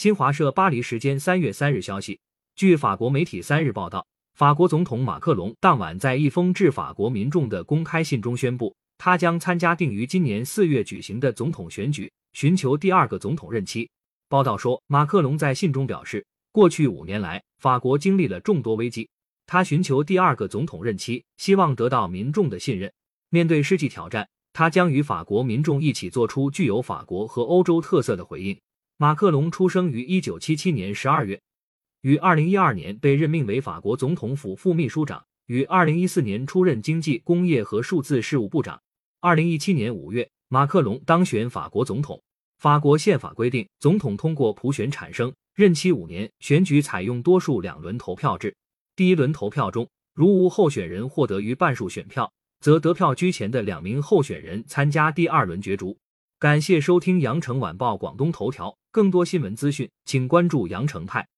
新华社巴黎时间三月三日消息，据法国媒体三日报道，法国总统马克龙当晚在一封致法国民众的公开信中宣布，他将参加定于今年四月举行的总统选举，寻求第二个总统任期。报道说，马克龙在信中表示，过去五年来，法国经历了众多危机，他寻求第二个总统任期，希望得到民众的信任。面对世纪挑战。他将与法国民众一起做出具有法国和欧洲特色的回应。马克龙出生于一九七七年十二月，于二零一二年被任命为法国总统府副秘书长，于二零一四年出任经济、工业和数字事务部长。二零一七年五月，马克龙当选法国总统。法国宪法规定，总统通过普选产生，任期五年，选举采用多数两轮投票制。第一轮投票中，如无候选人获得逾半数选票。则得票居前的两名候选人参加第二轮角逐。感谢收听羊城晚报广东头条，更多新闻资讯，请关注羊城派。